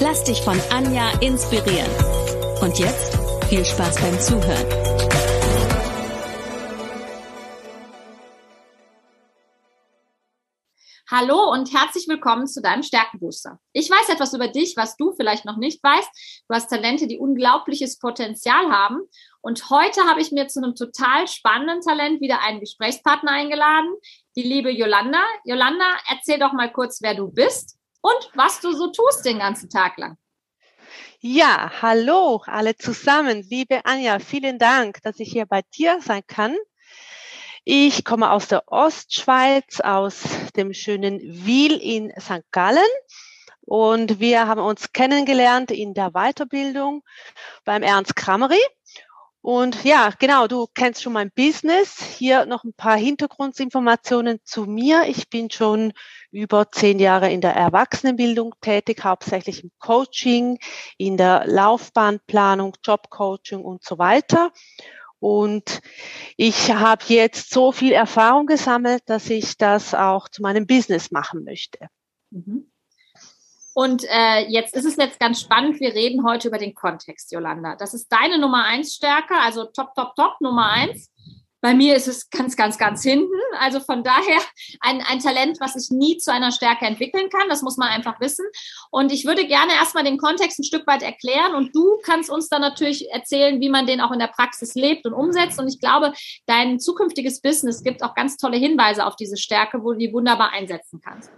Lass dich von Anja inspirieren. Und jetzt viel Spaß beim Zuhören. Hallo und herzlich willkommen zu deinem Stärkenbooster. Ich weiß etwas über dich, was du vielleicht noch nicht weißt. Du hast Talente, die unglaubliches Potenzial haben. Und heute habe ich mir zu einem total spannenden Talent wieder einen Gesprächspartner eingeladen, die liebe Yolanda. Yolanda, erzähl doch mal kurz, wer du bist und was du so tust den ganzen Tag lang. Ja, hallo alle zusammen. Liebe Anja, vielen Dank, dass ich hier bei dir sein kann. Ich komme aus der Ostschweiz, aus dem schönen Wiel in St. Gallen. Und wir haben uns kennengelernt in der Weiterbildung beim Ernst Kramery. Und ja, genau, du kennst schon mein Business. Hier noch ein paar Hintergrundinformationen zu mir. Ich bin schon über zehn Jahre in der Erwachsenenbildung tätig, hauptsächlich im Coaching, in der Laufbahnplanung, Jobcoaching und so weiter. Und ich habe jetzt so viel Erfahrung gesammelt, dass ich das auch zu meinem Business machen möchte. Mhm. Und äh, jetzt ist es jetzt ganz spannend. Wir reden heute über den Kontext, Jolanda. Das ist deine Nummer eins Stärke, also top, top, top, Nummer eins. Bei mir ist es ganz, ganz, ganz hinten. Also von daher ein, ein Talent, was sich nie zu einer Stärke entwickeln kann. Das muss man einfach wissen. Und ich würde gerne erstmal den Kontext ein Stück weit erklären. Und du kannst uns dann natürlich erzählen, wie man den auch in der Praxis lebt und umsetzt. Und ich glaube, dein zukünftiges Business gibt auch ganz tolle Hinweise auf diese Stärke, wo du die wunderbar einsetzen kannst.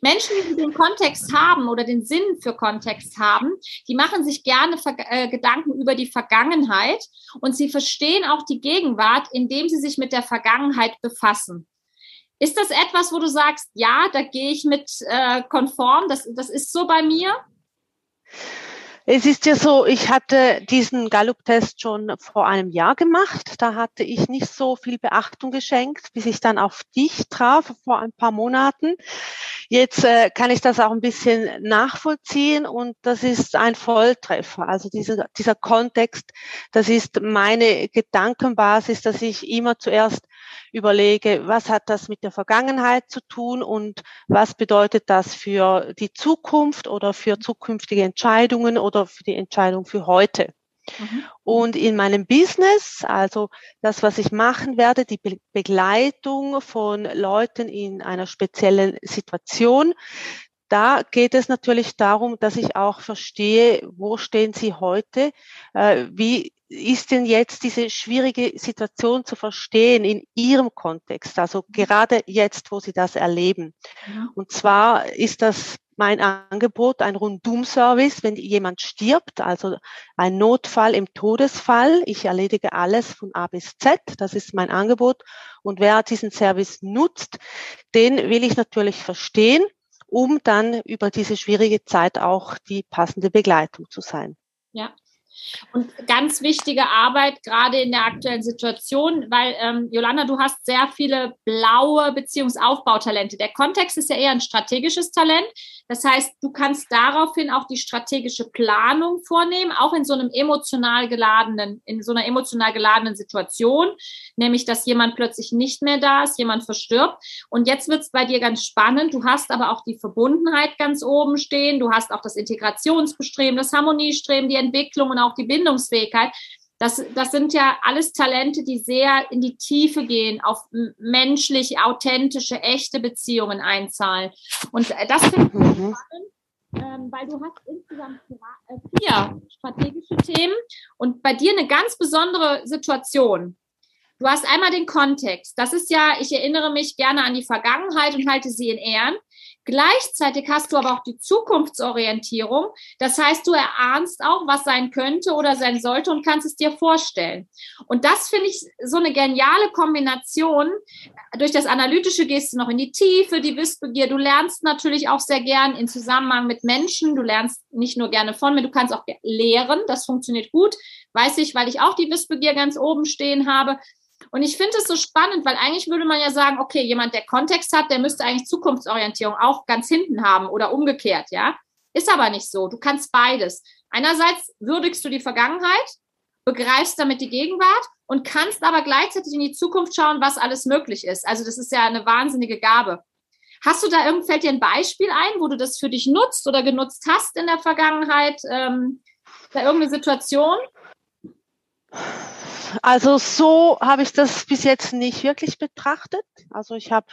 Menschen, die den Kontext haben oder den Sinn für Kontext haben, die machen sich gerne äh, Gedanken über die Vergangenheit und sie verstehen auch die Gegenwart, indem sie sich mit der Vergangenheit befassen. Ist das etwas, wo du sagst, ja, da gehe ich mit äh, konform, das, das ist so bei mir? Es ist ja so, ich hatte diesen Gallup-Test schon vor einem Jahr gemacht. Da hatte ich nicht so viel Beachtung geschenkt, bis ich dann auf dich traf vor ein paar Monaten. Jetzt äh, kann ich das auch ein bisschen nachvollziehen und das ist ein Volltreffer. Also dieser, dieser Kontext, das ist meine Gedankenbasis, dass ich immer zuerst überlege, was hat das mit der Vergangenheit zu tun und was bedeutet das für die Zukunft oder für zukünftige Entscheidungen oder für die Entscheidung für heute. Mhm. Und in meinem Business, also das, was ich machen werde, die Be Begleitung von Leuten in einer speziellen Situation, da geht es natürlich darum, dass ich auch verstehe, wo stehen Sie heute, äh, wie ist denn jetzt diese schwierige Situation zu verstehen in Ihrem Kontext, also gerade jetzt, wo Sie das erleben. Ja. Und zwar ist das mein Angebot ein Rundum-Service, wenn jemand stirbt, also ein Notfall im Todesfall. Ich erledige alles von A bis Z. Das ist mein Angebot. Und wer diesen Service nutzt, den will ich natürlich verstehen, um dann über diese schwierige Zeit auch die passende Begleitung zu sein. Ja, und ganz wichtige Arbeit, gerade in der aktuellen Situation, weil, ähm, Jolanda, du hast sehr viele blaue Beziehungsaufbautalente. Der Kontext ist ja eher ein strategisches Talent. Das heißt, du kannst daraufhin auch die strategische Planung vornehmen, auch in so einem emotional geladenen, in so einer emotional geladenen Situation, nämlich, dass jemand plötzlich nicht mehr da ist, jemand verstirbt. Und jetzt wird es bei dir ganz spannend. Du hast aber auch die Verbundenheit ganz oben stehen. Du hast auch das Integrationsbestreben, das Harmoniestreben, die Entwicklung und auch die Bindungsfähigkeit. Das, das sind ja alles Talente, die sehr in die Tiefe gehen, auf menschlich, authentische, echte Beziehungen einzahlen. Und äh, das finde ich mhm. spannend, ähm, weil du hast insgesamt äh, vier strategische Themen und bei dir eine ganz besondere Situation. Du hast einmal den Kontext. Das ist ja, ich erinnere mich gerne an die Vergangenheit und halte sie in Ehren. Gleichzeitig hast du aber auch die Zukunftsorientierung. Das heißt, du erahnst auch, was sein könnte oder sein sollte und kannst es dir vorstellen. Und das finde ich so eine geniale Kombination. Durch das Analytische gehst du noch in die Tiefe, die Wissbegier. Du lernst natürlich auch sehr gern in Zusammenhang mit Menschen. Du lernst nicht nur gerne von mir, du kannst auch lehren. Das funktioniert gut. Weiß ich, weil ich auch die Wissbegier ganz oben stehen habe. Und ich finde es so spannend, weil eigentlich würde man ja sagen, okay, jemand, der Kontext hat, der müsste eigentlich Zukunftsorientierung auch ganz hinten haben oder umgekehrt, ja. Ist aber nicht so. Du kannst beides. Einerseits würdigst du die Vergangenheit, begreifst damit die Gegenwart und kannst aber gleichzeitig in die Zukunft schauen, was alles möglich ist. Also das ist ja eine wahnsinnige Gabe. Hast du da irgend, fällt dir ein Beispiel ein, wo du das für dich nutzt oder genutzt hast in der Vergangenheit? Ähm, da irgendeine Situation? Also so habe ich das bis jetzt nicht wirklich betrachtet. Also ich habe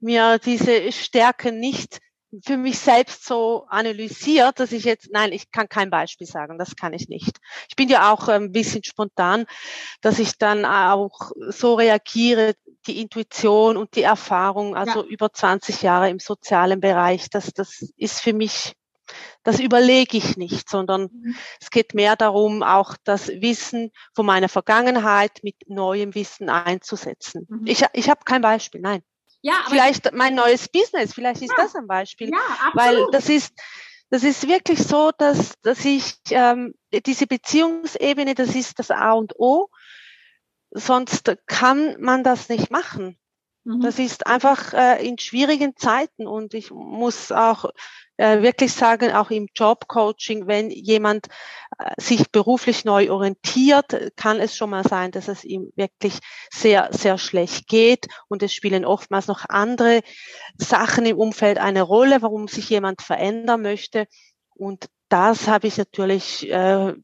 mir diese Stärke nicht für mich selbst so analysiert, dass ich jetzt, nein, ich kann kein Beispiel sagen, das kann ich nicht. Ich bin ja auch ein bisschen spontan, dass ich dann auch so reagiere, die Intuition und die Erfahrung, also ja. über 20 Jahre im sozialen Bereich, das, das ist für mich das überlege ich nicht, sondern mhm. es geht mehr darum, auch das Wissen von meiner Vergangenheit mit neuem Wissen einzusetzen. Mhm. Ich, ich habe kein Beispiel, nein. Ja, vielleicht mein neues Business, vielleicht ist ja, das ein Beispiel. Ja, absolut. Weil das ist, das ist wirklich so, dass, dass ich ähm, diese Beziehungsebene, das ist das A und O. Sonst kann man das nicht machen. Mhm. Das ist einfach äh, in schwierigen Zeiten und ich muss auch äh, wirklich sagen, auch im Jobcoaching, wenn jemand äh, sich beruflich neu orientiert, kann es schon mal sein, dass es ihm wirklich sehr, sehr schlecht geht und es spielen oftmals noch andere Sachen im Umfeld eine Rolle, warum sich jemand verändern möchte. Und das habe ich natürlich äh,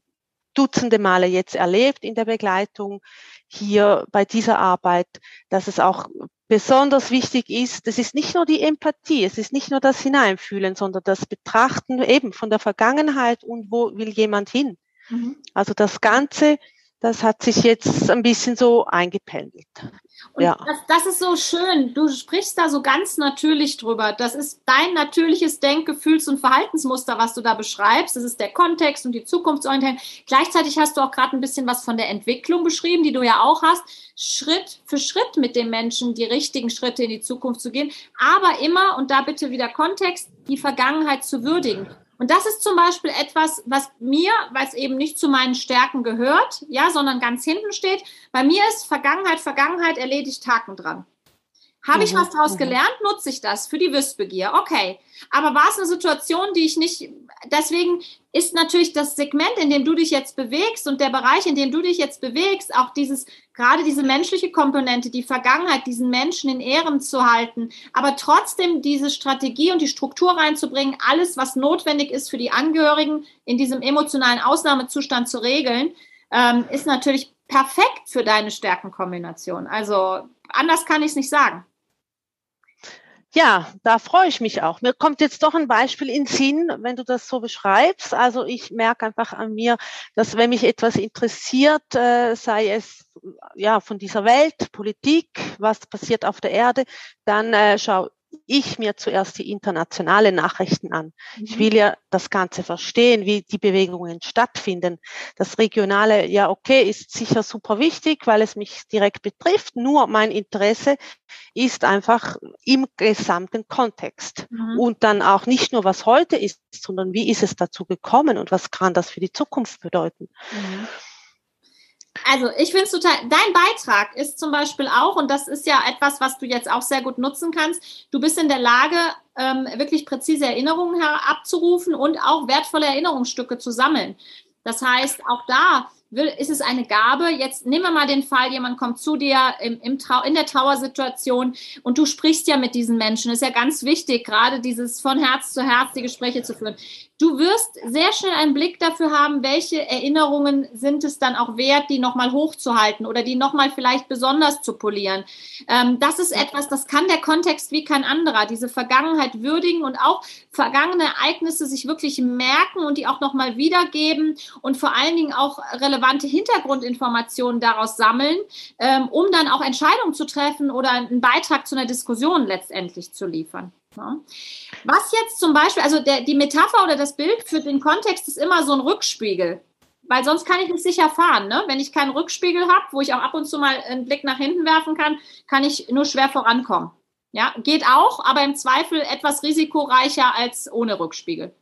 Dutzende Male jetzt erlebt in der Begleitung hier bei dieser Arbeit, dass es auch besonders wichtig ist, das ist nicht nur die Empathie, es ist nicht nur das Hineinfühlen, sondern das Betrachten eben von der Vergangenheit und wo will jemand hin. Mhm. Also das Ganze, das hat sich jetzt ein bisschen so eingependelt. Und ja. das, das ist so schön. Du sprichst da so ganz natürlich drüber. Das ist dein natürliches Denk-, Gefühls- und Verhaltensmuster, was du da beschreibst. Das ist der Kontext und die Zukunftsorientierung. Gleichzeitig hast du auch gerade ein bisschen was von der Entwicklung beschrieben, die du ja auch hast. Schritt für Schritt mit dem Menschen die richtigen Schritte in die Zukunft zu gehen. Aber immer, und da bitte wieder Kontext, die Vergangenheit zu würdigen. Und das ist zum Beispiel etwas, was mir, weil es eben nicht zu meinen Stärken gehört, ja, sondern ganz hinten steht. Bei mir ist Vergangenheit, Vergangenheit erledigt Haken dran. Habe ich was daraus gelernt? Nutze ich das für die Wissbegier? Okay. Aber war es eine Situation, die ich nicht, deswegen ist natürlich das Segment, in dem du dich jetzt bewegst und der Bereich, in dem du dich jetzt bewegst, auch dieses, gerade diese menschliche Komponente, die Vergangenheit, diesen Menschen in Ehren zu halten, aber trotzdem diese Strategie und die Struktur reinzubringen, alles, was notwendig ist für die Angehörigen in diesem emotionalen Ausnahmezustand zu regeln, ähm, ist natürlich perfekt für deine Stärkenkombination. Also anders kann ich es nicht sagen. Ja, da freue ich mich auch. Mir kommt jetzt doch ein Beispiel in Sinn, wenn du das so beschreibst. Also ich merke einfach an mir, dass wenn mich etwas interessiert, äh, sei es ja von dieser Welt, Politik, was passiert auf der Erde, dann äh, schau ich mir zuerst die internationale Nachrichten an. Ich mhm. will ja das Ganze verstehen, wie die Bewegungen stattfinden. Das Regionale, ja, okay, ist sicher super wichtig, weil es mich direkt betrifft. Nur mein Interesse ist einfach im gesamten Kontext. Mhm. Und dann auch nicht nur, was heute ist, sondern wie ist es dazu gekommen und was kann das für die Zukunft bedeuten. Mhm. Also ich finde es total, dein Beitrag ist zum Beispiel auch, und das ist ja etwas, was du jetzt auch sehr gut nutzen kannst, du bist in der Lage, ähm, wirklich präzise Erinnerungen abzurufen und auch wertvolle Erinnerungsstücke zu sammeln. Das heißt, auch da will, ist es eine Gabe. Jetzt nehmen wir mal den Fall, jemand kommt zu dir im, im Trau in der Trauersituation und du sprichst ja mit diesen Menschen. Das ist ja ganz wichtig, gerade dieses von Herz zu Herz die Gespräche zu führen. Du wirst sehr schnell einen Blick dafür haben, welche Erinnerungen sind es dann auch wert, die nochmal hochzuhalten oder die nochmal vielleicht besonders zu polieren. Ähm, das ist etwas, das kann der Kontext wie kein anderer. Diese Vergangenheit würdigen und auch vergangene Ereignisse sich wirklich merken und die auch nochmal wiedergeben und vor allen Dingen auch relevante Hintergrundinformationen daraus sammeln, ähm, um dann auch Entscheidungen zu treffen oder einen Beitrag zu einer Diskussion letztendlich zu liefern. Ja. Was jetzt zum Beispiel, also der, die Metapher oder das Bild für den Kontext ist immer so ein Rückspiegel. Weil sonst kann ich nicht sicher fahren. Ne? Wenn ich keinen Rückspiegel habe, wo ich auch ab und zu mal einen Blick nach hinten werfen kann, kann ich nur schwer vorankommen. Ja, geht auch, aber im Zweifel etwas risikoreicher als ohne Rückspiegel.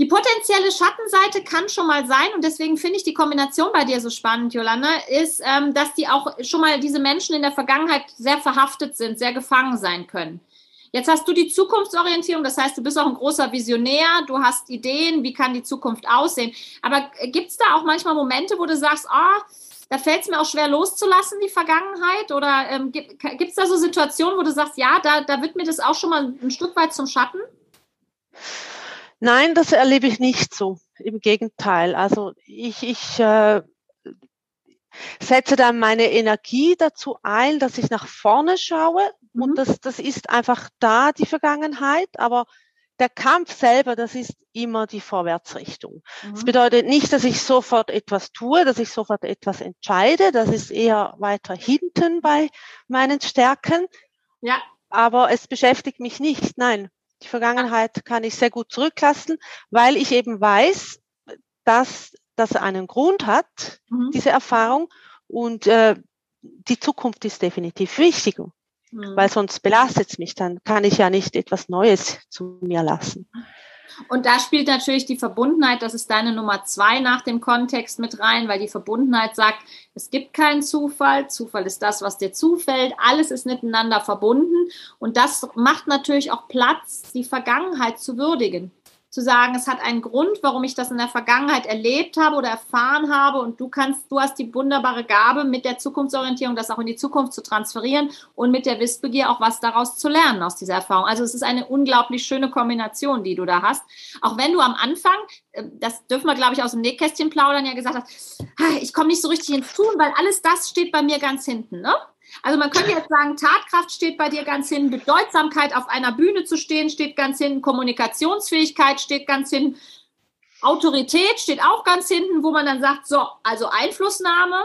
Die potenzielle Schattenseite kann schon mal sein, und deswegen finde ich die Kombination bei dir so spannend, Jolanda, ist, ähm, dass die auch schon mal diese Menschen in der Vergangenheit sehr verhaftet sind, sehr gefangen sein können. Jetzt hast du die Zukunftsorientierung, das heißt, du bist auch ein großer Visionär, du hast Ideen, wie kann die Zukunft aussehen. Aber gibt es da auch manchmal Momente, wo du sagst, oh, da fällt es mir auch schwer loszulassen, die Vergangenheit? Oder ähm, gibt es da so Situationen, wo du sagst, ja, da, da wird mir das auch schon mal ein Stück weit zum Schatten? Nein, das erlebe ich nicht so. Im Gegenteil. Also ich, ich äh, setze dann meine Energie dazu ein, dass ich nach vorne schaue. Mhm. Und das, das ist einfach da, die Vergangenheit. Aber der Kampf selber, das ist immer die Vorwärtsrichtung. Mhm. Das bedeutet nicht, dass ich sofort etwas tue, dass ich sofort etwas entscheide. Das ist eher weiter hinten bei meinen Stärken. Ja. Aber es beschäftigt mich nicht. Nein, die Vergangenheit kann ich sehr gut zurücklassen, weil ich eben weiß, dass das einen Grund hat, mhm. diese Erfahrung. Und äh, die Zukunft ist definitiv wichtig, mhm. weil sonst belastet es mich. Dann kann ich ja nicht etwas Neues zu mir lassen. Und da spielt natürlich die Verbundenheit, das ist deine Nummer zwei nach dem Kontext mit rein, weil die Verbundenheit sagt, es gibt keinen Zufall, Zufall ist das, was dir zufällt, alles ist miteinander verbunden. Und das macht natürlich auch Platz, die Vergangenheit zu würdigen zu sagen, es hat einen Grund, warum ich das in der Vergangenheit erlebt habe oder erfahren habe und du kannst, du hast die wunderbare Gabe, mit der Zukunftsorientierung das auch in die Zukunft zu transferieren und mit der Wissbegier auch was daraus zu lernen aus dieser Erfahrung. Also es ist eine unglaublich schöne Kombination, die du da hast. Auch wenn du am Anfang, äh, das dürfen wir, glaube ich, aus dem Nähkästchen plaudern, ja gesagt hast, ah, ich komme nicht so richtig ins Tun, weil alles das steht bei mir ganz hinten, ne? Also man könnte jetzt sagen, Tatkraft steht bei dir ganz hin, Bedeutsamkeit auf einer Bühne zu stehen steht ganz hin, Kommunikationsfähigkeit steht ganz hin, Autorität steht auch ganz hinten, wo man dann sagt, so, also Einflussnahme.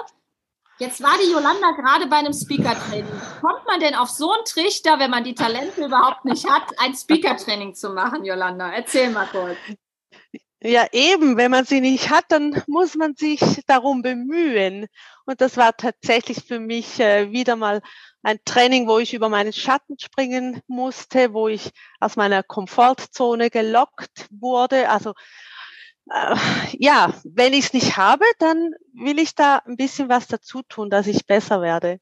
Jetzt war die Jolanda gerade bei einem Speaker-Training. Kommt man denn auf so einen Trichter, wenn man die Talente überhaupt nicht hat, ein Speaker-Training zu machen, Jolanda? Erzähl mal kurz. Ja, eben, wenn man sie nicht hat, dann muss man sich darum bemühen. Und das war tatsächlich für mich äh, wieder mal ein Training, wo ich über meinen Schatten springen musste, wo ich aus meiner Komfortzone gelockt wurde. Also äh, ja, wenn ich es nicht habe, dann will ich da ein bisschen was dazu tun, dass ich besser werde.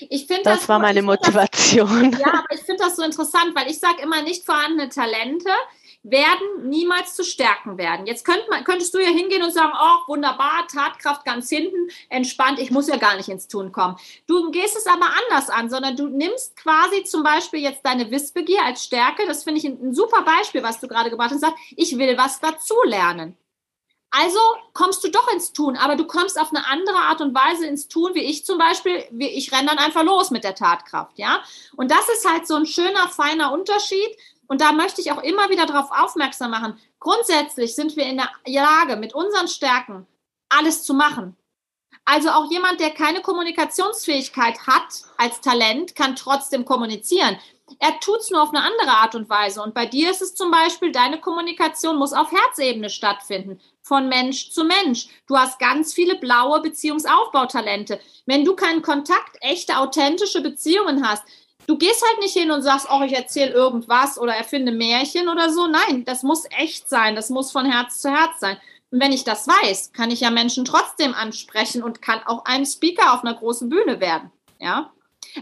Ich finde das, das war meine Motivation. Das, ja, aber ich finde das so interessant, weil ich sage immer nicht vorhandene Talente werden niemals zu Stärken werden. Jetzt könnt man, könntest du ja hingehen und sagen, oh, wunderbar, Tatkraft ganz hinten, entspannt, ich muss ja gar nicht ins Tun kommen. Du gehst es aber anders an, sondern du nimmst quasi zum Beispiel jetzt deine Wissbegier als Stärke, das finde ich ein, ein, super Beispiel, was du gerade gebracht hast, sagst, ich will was dazu lernen. Also kommst du doch ins Tun, aber du kommst auf eine andere Art und Weise ins Tun, wie ich zum Beispiel, ich renne dann einfach los mit der Tatkraft, ja. Und das ist halt so ein schöner, feiner Unterschied, und da möchte ich auch immer wieder darauf aufmerksam machen. Grundsätzlich sind wir in der Lage, mit unseren Stärken alles zu machen. Also auch jemand, der keine Kommunikationsfähigkeit hat als Talent, kann trotzdem kommunizieren. Er tut es nur auf eine andere Art und Weise. Und bei dir ist es zum Beispiel, deine Kommunikation muss auf Herzebene stattfinden, von Mensch zu Mensch. Du hast ganz viele blaue Beziehungsaufbautalente. Wenn du keinen Kontakt, echte, authentische Beziehungen hast, du gehst halt nicht hin und sagst, oh, ich erzähle irgendwas oder erfinde Märchen oder so. Nein, das muss echt sein. Das muss von Herz zu Herz sein. Und wenn ich das weiß, kann ich ja Menschen trotzdem ansprechen und kann auch ein Speaker auf einer großen Bühne werden. Ja.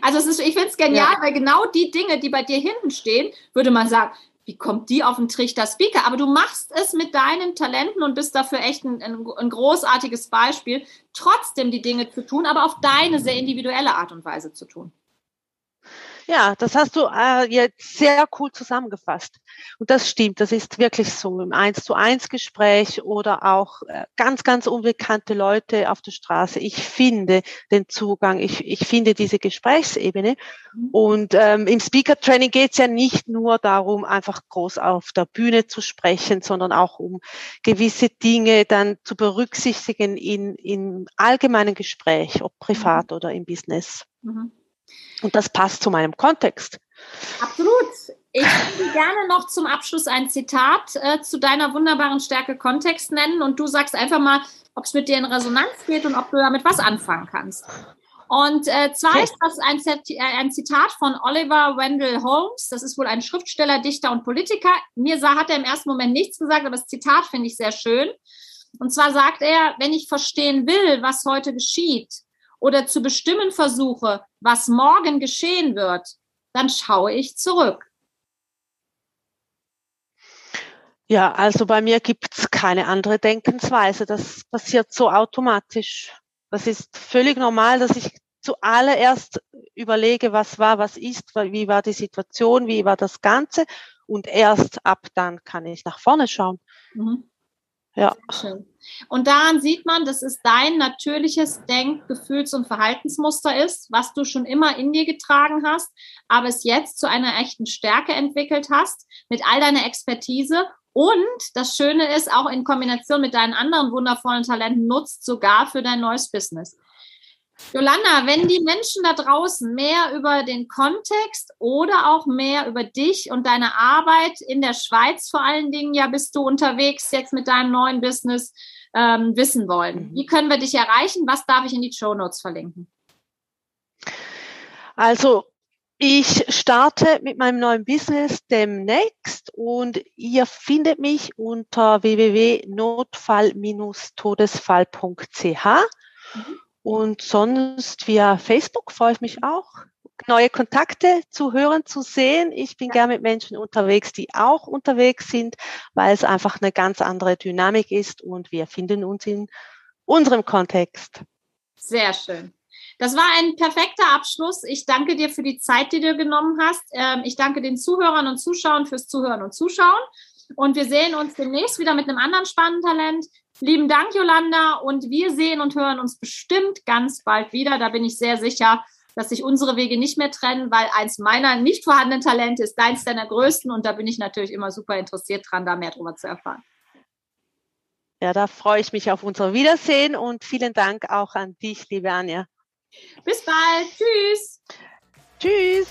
Also es ist, ich finde es genial, ja. weil genau die Dinge, die bei dir hinten stehen, würde man sagen, wie kommt die auf den Trichter Speaker? Aber du machst es mit deinen Talenten und bist dafür echt ein, ein, ein, großartiges Beispiel, trotzdem die Dinge zu tun, aber auf deine sehr individuelle Art und Weise zu tun. Ja, das hast du äh, jetzt sehr cool zusammengefasst. Und das stimmt, das ist wirklich so im Eins zu eins Gespräch oder auch äh, ganz, ganz unbekannte Leute auf der Straße. Ich finde den Zugang, ich, ich finde diese Gesprächsebene. Mhm. Und ähm, im Speaker Training geht es ja nicht nur darum, einfach groß auf der Bühne zu sprechen, sondern auch um gewisse Dinge dann zu berücksichtigen in, in allgemeinen Gespräch, ob privat mhm. oder im Business. Mhm. Und das passt zu meinem Kontext. Absolut. Ich würde gerne noch zum Abschluss ein Zitat äh, zu deiner wunderbaren Stärke Kontext nennen und du sagst einfach mal, ob es mit dir in Resonanz geht und ob du damit was anfangen kannst. Und äh, zwar okay. ist das ein, äh, ein, Zitat von Oliver Wendell Holmes. Das ist wohl ein Schriftsteller, Dichter und Politiker. Mir sah, hat er im ersten Moment nichts gesagt, aber das Zitat finde ich sehr schön. Und zwar sagt er, wenn ich verstehen will, was heute geschieht oder zu bestimmen versuche, was morgen geschehen wird, dann schaue ich zurück. Ja, also bei mir gibt es keine andere Denkensweise. Das passiert so automatisch. Das ist völlig normal, dass ich zuallererst überlege, was war, was ist, wie war die Situation, wie war das Ganze und erst ab dann kann ich nach vorne schauen. Mhm. Ja. Und daran sieht man, dass es dein natürliches Denk-, Gefühls- und Verhaltensmuster ist, was du schon immer in dir getragen hast, aber es jetzt zu einer echten Stärke entwickelt hast, mit all deiner Expertise. Und das Schöne ist, auch in Kombination mit deinen anderen wundervollen Talenten nutzt sogar für dein neues Business. Jolanda, wenn die Menschen da draußen mehr über den Kontext oder auch mehr über dich und deine Arbeit in der Schweiz vor allen Dingen, ja, bist du unterwegs jetzt mit deinem neuen Business ähm, wissen wollen, mhm. wie können wir dich erreichen? Was darf ich in die Show Notes verlinken? Also ich starte mit meinem neuen Business demnächst und ihr findet mich unter www.notfall-todesfall.ch. Mhm. Und sonst via Facebook freue ich mich auch, neue Kontakte zu hören, zu sehen. Ich bin gern mit Menschen unterwegs, die auch unterwegs sind, weil es einfach eine ganz andere Dynamik ist und wir finden uns in unserem Kontext. Sehr schön. Das war ein perfekter Abschluss. Ich danke dir für die Zeit, die du genommen hast. Ähm, ich danke den Zuhörern und Zuschauern fürs Zuhören und Zuschauen. Und wir sehen uns demnächst wieder mit einem anderen spannenden Talent. Lieben Dank, Jolanda. Und wir sehen und hören uns bestimmt ganz bald wieder. Da bin ich sehr sicher, dass sich unsere Wege nicht mehr trennen, weil eins meiner nicht vorhandenen Talente ist deins deiner größten. Und da bin ich natürlich immer super interessiert dran, da mehr darüber zu erfahren. Ja, da freue ich mich auf unser Wiedersehen und vielen Dank auch an dich, liebe Anja. Bis bald. Tschüss. Tschüss.